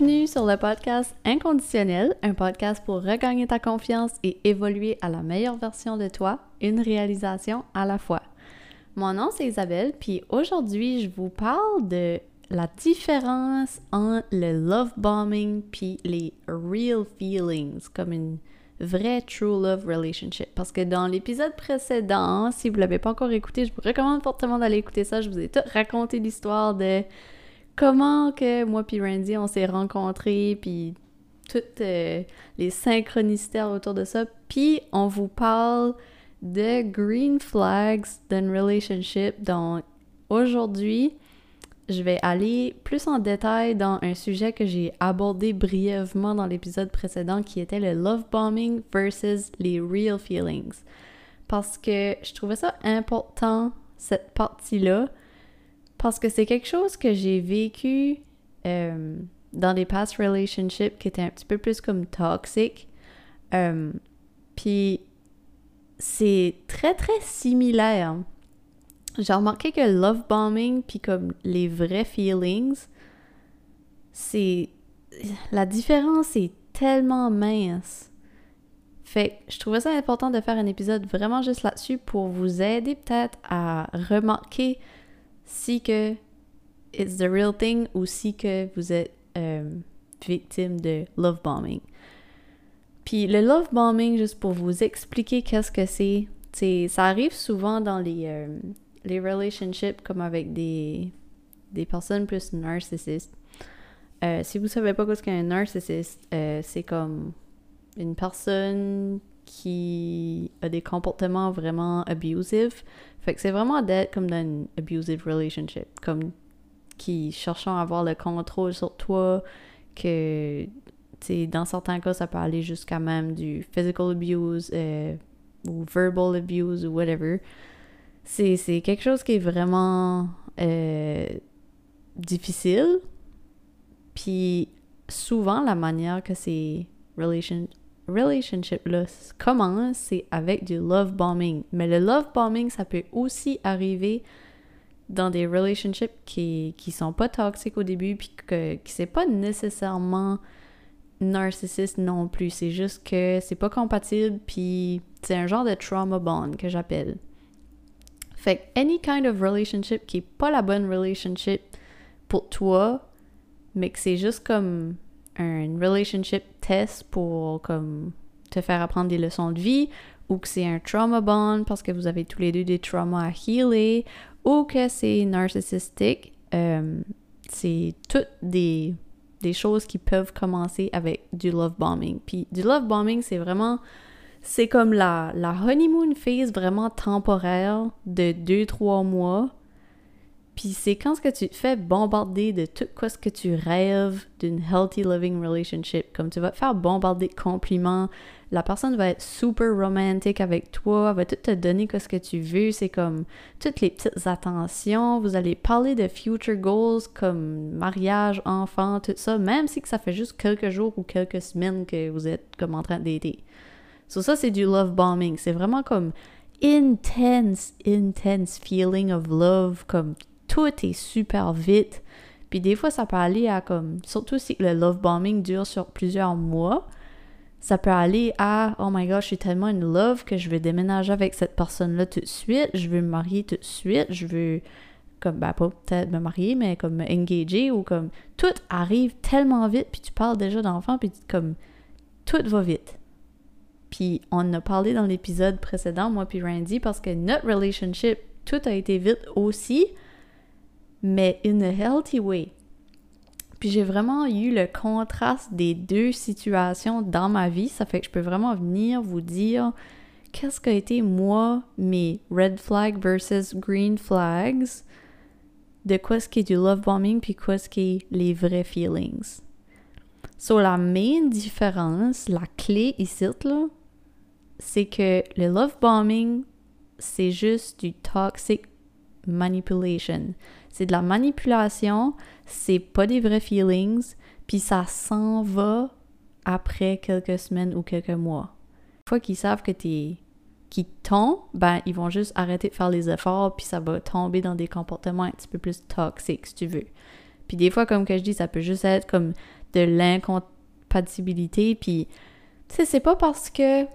Rebienvenue sur le podcast Inconditionnel, un podcast pour regagner ta confiance et évoluer à la meilleure version de toi, une réalisation à la fois. Mon nom c'est Isabelle, puis aujourd'hui je vous parle de la différence entre le love bombing puis les real feelings, comme une vraie true love relationship. Parce que dans l'épisode précédent, si vous l'avez pas encore écouté, je vous recommande fortement d'aller écouter ça. Je vous ai tout raconté l'histoire de comment que moi puis Randy on s'est rencontrés, puis toutes euh, les synchronicités autour de ça. Puis on vous parle de green flags d'une relationship. Donc aujourd'hui, je vais aller plus en détail dans un sujet que j'ai abordé brièvement dans l'épisode précédent qui était le love bombing versus les real feelings. Parce que je trouvais ça important, cette partie-là, parce que c'est quelque chose que j'ai vécu euh, dans des past relationships qui étaient un petit peu plus comme toxiques. Euh, puis c'est très très similaire j'ai remarqué que love bombing puis comme les vrais feelings, c'est la différence est tellement mince. Fait que je trouvais ça important de faire un épisode vraiment juste là-dessus pour vous aider peut-être à remarquer si que it's the real thing ou si que vous êtes euh, victime de love bombing. Puis le love bombing, juste pour vous expliquer qu'est-ce que c'est, ça arrive souvent dans les, euh, les relationships comme avec des, des personnes plus narcissistes. Euh, si vous savez pas ce qu'est un narcissiste, c'est comme une personne qui a des comportements vraiment abusifs. Fait que c'est vraiment d'être comme dans une abusive relationship, comme qui cherchant à avoir le contrôle sur toi, que dans certains cas, ça peut aller jusqu'à même du physical abuse euh, ou verbal abuse ou whatever c'est quelque chose qui est vraiment euh, difficile. Puis souvent, la manière que ces relation, relationships-là commencent, c'est avec du love bombing? Mais le love bombing, ça peut aussi arriver dans des relationships qui, qui sont pas toxiques au début, puis que, c'est pas nécessairement narcissiste non plus. C'est juste que c'est pas compatible, puis c'est un genre de trauma bond que j'appelle. Fait que any kind of relationship qui est pas la bonne relationship pour toi, mais que c'est juste comme un relationship test pour comme te faire apprendre des leçons de vie, ou que c'est un trauma bond parce que vous avez tous les deux des traumas à healer, ou que c'est narcissistique, euh, c'est toutes des, des choses qui peuvent commencer avec du love bombing. Puis du love bombing, c'est vraiment c'est comme la, la honeymoon phase vraiment temporaire de 2-3 mois. Puis c'est quand ce que tu te fais bombarder de tout quoi ce que tu rêves d'une healthy living relationship? Comme tu vas te faire bombarder de compliments. La personne va être super romantique avec toi, elle va tout te donner quoi ce que tu veux. C'est comme toutes les petites attentions. Vous allez parler de future goals comme mariage, enfant, tout ça, même si que ça fait juste quelques jours ou quelques semaines que vous êtes comme en train d'aider. So ça, c'est du love bombing. C'est vraiment comme intense, intense feeling of love, comme tout est super vite. Puis des fois, ça peut aller à comme, surtout si le love bombing dure sur plusieurs mois, ça peut aller à oh my god, je suis tellement in love que je veux déménager avec cette personne-là tout de suite, je veux me marier tout de suite, je veux comme ben pas peut-être me marier mais comme me engager ou comme tout arrive tellement vite puis tu parles déjà d'enfant puis comme tout va vite. Puis on a parlé dans l'épisode précédent, moi puis Randy, parce que notre relationship, tout a été vite aussi, mais in a healthy way. Puis j'ai vraiment eu le contraste des deux situations dans ma vie. Ça fait que je peux vraiment venir vous dire qu'est-ce qu'a été moi, mes red flags versus green flags, de quoi ce qui est du love bombing, puis quoi ce qui est les vrais feelings. So la main différence, la clé ici, là, c'est que le love bombing, c'est juste du toxic manipulation. C'est de la manipulation, c'est pas des vrais feelings, puis ça s'en va après quelques semaines ou quelques mois. Une fois qu'ils savent que t'es qui tombent, ben ils vont juste arrêter de faire les efforts puis ça va tomber dans des comportements un petit peu plus toxiques si tu veux. Puis des fois, comme que je dis, ça peut juste être comme de l'incompatibilité. Puis, tu sais, c'est pas parce que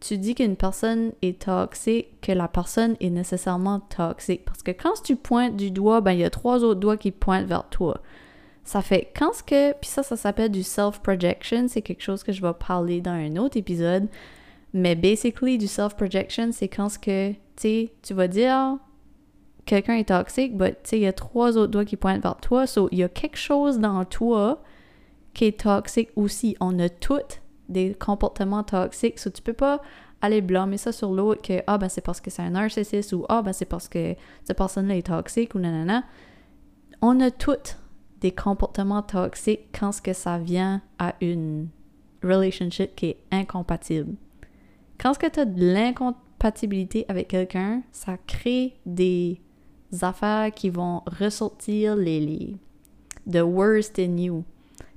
tu dis qu'une personne est toxique que la personne est nécessairement toxique. Parce que quand tu pointes du doigt, ben il y a trois autres doigts qui pointent vers toi. Ça fait quand ce que. Puis ça, ça s'appelle du self-projection. C'est quelque chose que je vais parler dans un autre épisode. Mais basically, du self-projection, c'est quand ce que, tu sais, tu vas dire quelqu'un est toxique, mais tu sais, il y a trois autres doigts qui pointent vers toi. So, il y a quelque chose dans toi qui est toxique aussi. On a toutes des comportements toxiques. So, tu peux pas aller blâmer ça sur l'autre que, ah, ben, c'est parce que c'est un narcissiste ou, ah, ben, c'est parce que cette personne-là est toxique ou nanana. On a toutes des comportements toxiques quand ce que ça vient à une relationship qui est incompatible. Quand ce que tu as de l'incompatibilité avec quelqu'un, ça crée des affaires qui vont ressortir les, les the worst in you.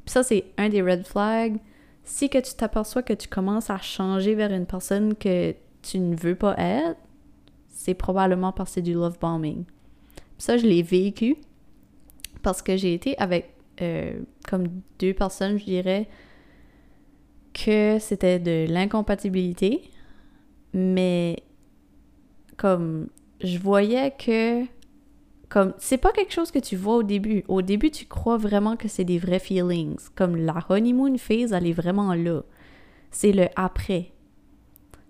Puis ça, c'est un des red flags. Si que tu t'aperçois que tu commences à changer vers une personne que tu ne veux pas être, c'est probablement parce que c'est du love bombing. Ça, je l'ai vécu parce que j'ai été avec euh, comme deux personnes, je dirais, que c'était de l'incompatibilité mais comme je voyais que comme c'est pas quelque chose que tu vois au début. Au début, tu crois vraiment que c'est des vrais feelings. Comme la honeymoon phase, elle est vraiment là. C'est le après.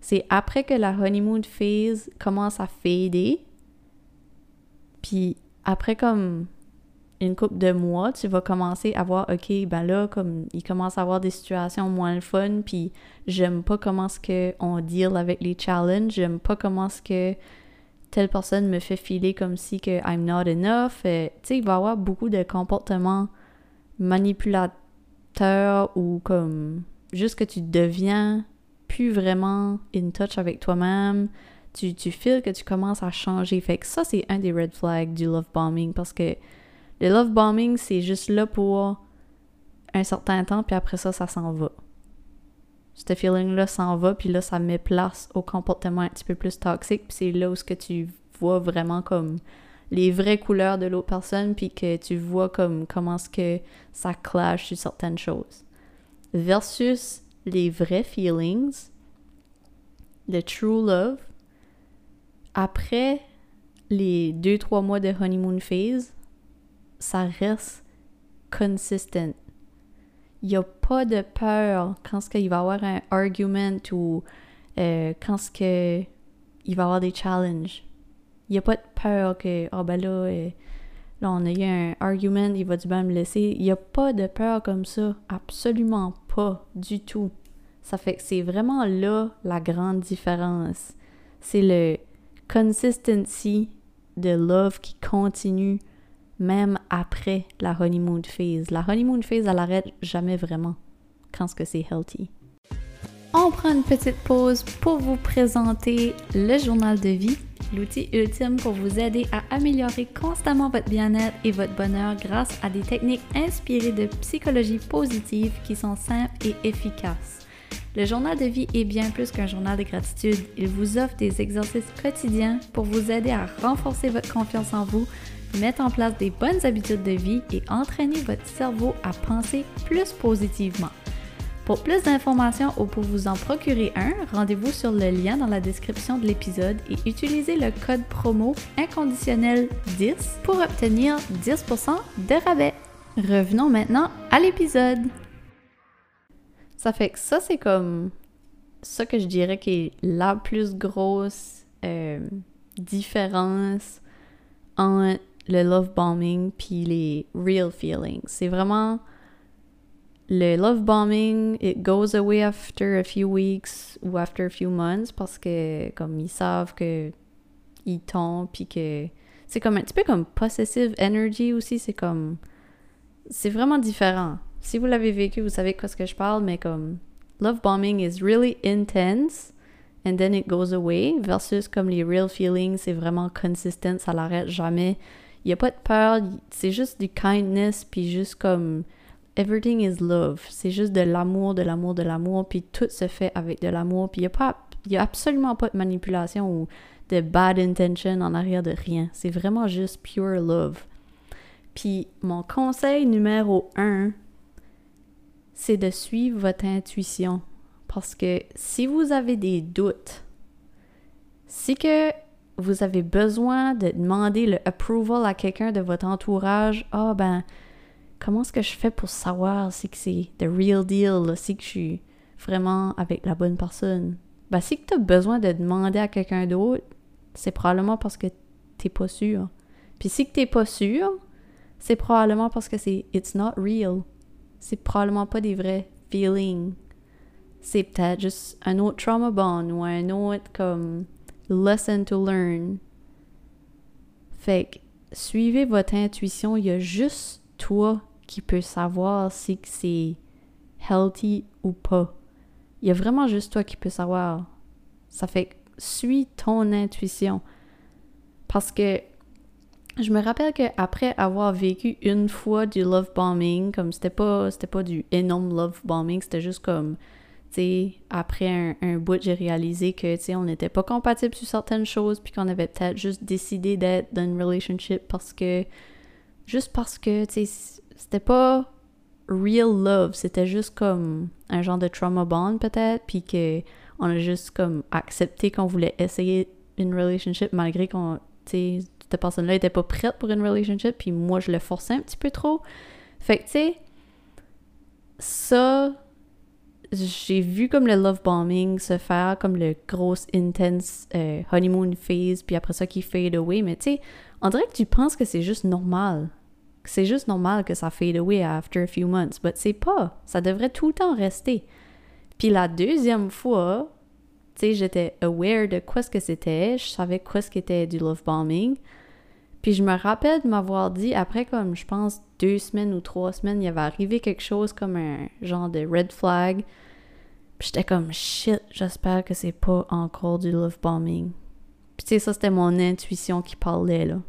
C'est après que la honeymoon phase commence à fader. Puis après comme une couple de mois, tu vas commencer à voir, OK, ben là, comme il commence à avoir des situations moins fun, puis j'aime pas comment ce que on deal avec les challenges, j'aime pas comment ce que telle personne me fait filer comme si que I'm not enough. Euh, tu sais, il va y avoir beaucoup de comportements manipulateurs ou comme juste que tu deviens plus vraiment in touch avec toi-même. Tu, tu feels que tu commences à changer. Fait que ça, c'est un des red flags du love bombing parce que le love bombing, c'est juste là pour un certain temps, puis après ça, ça s'en va. Ce feeling-là s'en va, puis là, ça met place au comportement un petit peu plus toxique, puis c'est là où ce que tu vois vraiment comme les vraies couleurs de l'autre personne, puis que tu vois comme comment ce que ça clash sur certaines choses. Versus les vrais feelings, le true love, après les deux, trois mois de honeymoon phase, ça reste consistent. Il n'y a pas de peur quand il va y avoir un argument ou euh, quand il va y avoir des challenges. Il n'y a pas de peur que, oh ben là, euh, là, on a eu un argument, il va du bien me laisser. Il n'y a pas de peur comme ça. Absolument pas du tout. Ça fait que c'est vraiment là la grande différence. C'est le consistency de love qui continue même après la honeymoon phase. La honeymoon phase, elle arrête jamais vraiment quand ce que c'est healthy. On prend une petite pause pour vous présenter le journal de vie, l'outil ultime pour vous aider à améliorer constamment votre bien-être et votre bonheur grâce à des techniques inspirées de psychologie positive qui sont simples et efficaces. Le journal de vie est bien plus qu'un journal de gratitude. Il vous offre des exercices quotidiens pour vous aider à renforcer votre confiance en vous, mettre en place des bonnes habitudes de vie et entraîner votre cerveau à penser plus positivement. Pour plus d'informations ou pour vous en procurer un, rendez-vous sur le lien dans la description de l'épisode et utilisez le code promo inconditionnel 10 pour obtenir 10% de rabais. Revenons maintenant à l'épisode. Ça fait que ça, c'est comme ça que je dirais qui est la plus grosse euh, différence entre le love bombing puis les real feelings. C'est vraiment le love bombing, it goes away after a few weeks ou after a few months parce que comme ils savent que ils tombent puis que c'est comme un petit peu comme possessive energy aussi, c'est comme c'est vraiment différent. Si vous l'avez vécu, vous savez quoi ce que je parle, mais comme love bombing is really intense and then it goes away versus comme les real feelings, c'est vraiment consistent, ça l'arrête jamais. Il n'y a pas de peur, c'est juste du kindness, puis juste comme everything is love. C'est juste de l'amour, de l'amour, de l'amour, puis tout se fait avec de l'amour, puis il n'y a, a absolument pas de manipulation ou de bad intention en arrière de rien. C'est vraiment juste pure love. Puis mon conseil numéro un, c'est de suivre votre intuition. Parce que si vous avez des doutes, si que vous avez besoin de demander le approval à quelqu'un de votre entourage, ah ben, comment est-ce que je fais pour savoir si c'est the real deal, si que je suis vraiment avec la bonne personne? Ben, si que tu as besoin de demander à quelqu'un d'autre, c'est probablement parce que t'es pas sûr. Puis si que t'es pas sûr, c'est probablement parce que c'est it's not real. C'est probablement pas des vrais feelings. C'est peut-être juste un autre trauma bond ou un autre comme lesson to learn. Fait que suivez votre intuition, il y a juste toi qui peux savoir si c'est healthy ou pas. Il y a vraiment juste toi qui peux savoir. Ça fait que suis ton intuition. Parce que je me rappelle qu'après avoir vécu une fois du love bombing, comme c'était pas, c'était pas du énorme love bombing, c'était juste comme, après un, bout, j'ai réalisé que, tu sais, on n'était pas compatible sur certaines choses, puis qu'on avait peut-être juste décidé d'être dans une relationship parce que, juste parce que, tu sais, c'était pas real love, c'était juste comme un genre de trauma bond peut-être, puis que on a juste comme accepté qu'on voulait essayer une relationship malgré qu'on, tu sais, cette personne-là était pas prête pour une relationship, puis moi, je le forçais un petit peu trop. Fait que, tu sais, ça, j'ai vu comme le love bombing se faire, comme le gros intense euh, honeymoon phase, puis après ça qui fade away, mais tu sais, on dirait que tu penses que c'est juste normal. C'est juste normal que ça fade away after a few months, but c'est pas. Ça devrait tout le temps rester. Puis la deuxième fois, tu sais, j'étais aware de quoi ce que c'était, je savais quoi ce qu'était du love bombing. Puis je me rappelle de m'avoir dit, après comme je pense deux semaines ou trois semaines, il y avait arrivé quelque chose comme un genre de red flag. Puis j'étais comme shit, j'espère que c'est pas encore du love bombing. Puis tu sais, ça c'était mon intuition qui parlait là.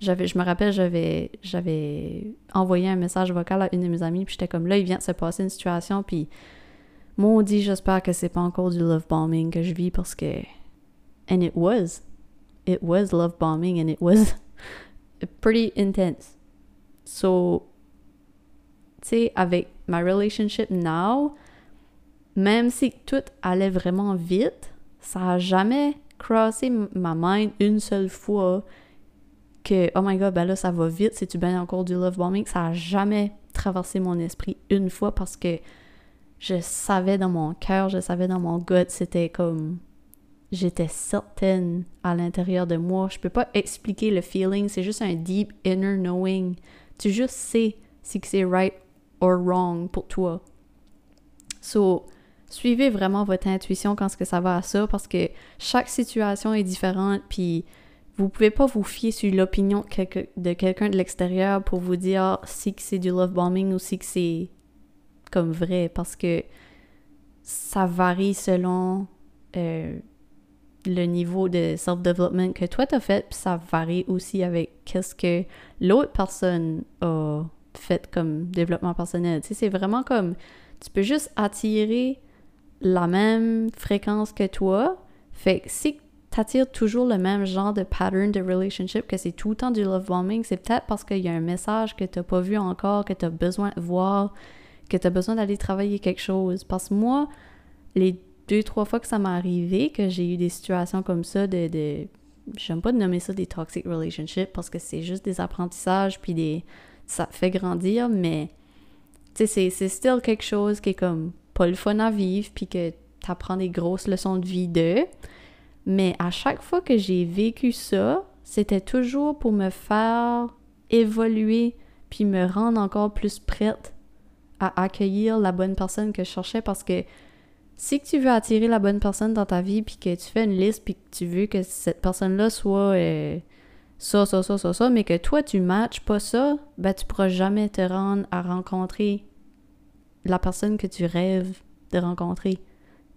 J'avais, je me rappelle, j'avais, j'avais envoyé un message vocal à une de mes amies, puis j'étais comme là, il vient de se passer une situation, puis maudit, j'espère que c'est pas encore du love bombing que je vis parce que. And it was it was love bombing and it was pretty intense. So, tu sais, avec ma relationship now, même si tout allait vraiment vite, ça a jamais crossé ma mind une seule fois que oh my god, ben là ça va vite, c'est tu encore du love bombing, ça a jamais traversé mon esprit une fois parce que je savais dans mon cœur, je savais dans mon gut, c'était comme j'étais certaine à l'intérieur de moi. Je peux pas expliquer le feeling, c'est juste un deep inner knowing. Tu juste sais si c'est right or wrong pour toi. So, suivez vraiment votre intuition quand ce que ça va à ça parce que chaque situation est différente puis vous pouvez pas vous fier sur l'opinion de quelqu'un de l'extérieur pour vous dire si c'est du love bombing ou si c'est comme vrai parce que ça varie selon euh, le niveau de self-development que toi t'as fait, puis ça varie aussi avec qu'est-ce que l'autre personne a fait comme développement personnel. Tu sais, c'est vraiment comme tu peux juste attirer la même fréquence que toi. Fait que si t'attires toujours le même genre de pattern de relationship, que c'est tout le temps du love bombing, c'est peut-être parce qu'il y a un message que t'as pas vu encore, que t'as besoin de voir, que t'as besoin d'aller travailler quelque chose. Parce que moi, les deux, trois fois que ça m'est arrivé, que j'ai eu des situations comme ça de. de J'aime pas de nommer ça des toxic relationships parce que c'est juste des apprentissages puis des. Ça fait grandir, mais. Tu sais, c'est still quelque chose qui est comme pas le fun à vivre puis que t'apprends des grosses leçons de vie de. Mais à chaque fois que j'ai vécu ça, c'était toujours pour me faire évoluer puis me rendre encore plus prête à accueillir la bonne personne que je cherchais parce que si tu veux attirer la bonne personne dans ta vie, puis que tu fais une liste, puis que tu veux que cette personne-là soit euh, ça, ça, ça, ça, ça, mais que toi, tu matches pas ça, ben tu pourras jamais te rendre à rencontrer la personne que tu rêves de rencontrer.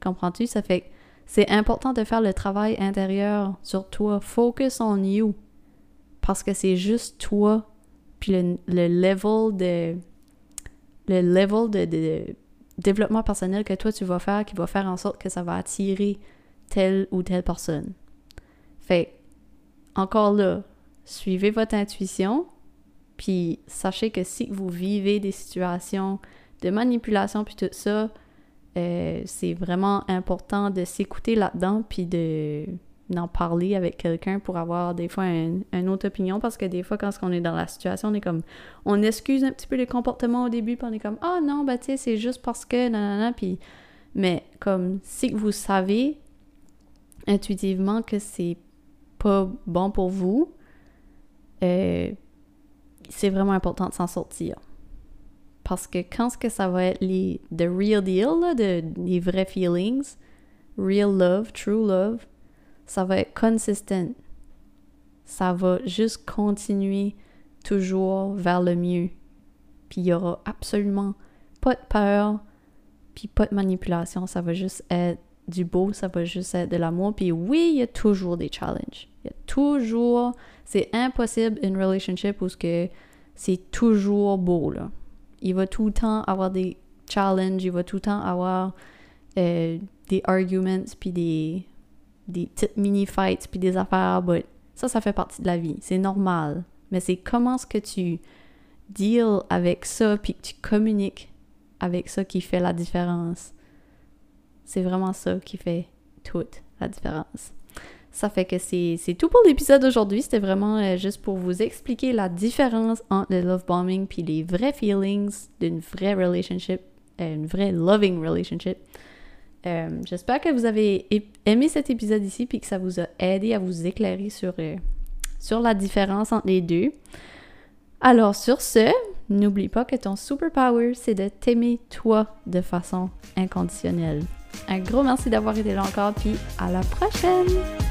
Comprends-tu? Ça fait c'est important de faire le travail intérieur sur toi. Focus on you. Parce que c'est juste toi, puis le, le level de... Le level de développement personnel que toi tu vas faire qui va faire en sorte que ça va attirer telle ou telle personne. Fait encore là, suivez votre intuition, Puis sachez que si vous vivez des situations de manipulation puis tout ça, euh, c'est vraiment important de s'écouter là-dedans puis de d'en parler avec quelqu'un pour avoir des fois une autre opinion parce que des fois quand on est dans la situation on est comme on excuse un petit peu les comportements au début puis on est comme ah oh, non bah tu sais c'est juste parce que nanana puis mais comme si vous savez intuitivement que c'est pas bon pour vous euh, c'est vraiment important de s'en sortir. Parce que quand ce que ça va être les the real deal, là, de, les vrais feelings, real love, true love, ça va être consistent. Ça va juste continuer toujours vers le mieux. Puis il y aura absolument pas de peur, puis pas de manipulation. Ça va juste être du beau, ça va juste être de l'amour. Puis oui, il y a toujours des challenges. Il y a toujours... C'est impossible une relationship où c'est toujours beau, là. Il va tout le temps avoir des challenges, il va tout le temps avoir euh, des arguments, puis des, des petites mini-fights, puis des affaires. But ça, ça fait partie de la vie. C'est normal. Mais c'est comment est-ce que tu deals avec ça, puis que tu communiques avec ça qui fait la différence. C'est vraiment ça qui fait toute la différence. Ça fait que c'est tout pour l'épisode d'aujourd'hui. C'était vraiment euh, juste pour vous expliquer la différence entre le love bombing puis les vrais feelings d'une vraie relationship, euh, une vraie loving relationship. Euh, j'espère que vous avez aimé cet épisode ici puis que ça vous a aidé à vous éclairer sur, sur la différence entre les deux. Alors sur ce, n'oublie pas que ton superpower, c'est de t'aimer toi de façon inconditionnelle. Un gros merci d'avoir été là encore, puis à la prochaine!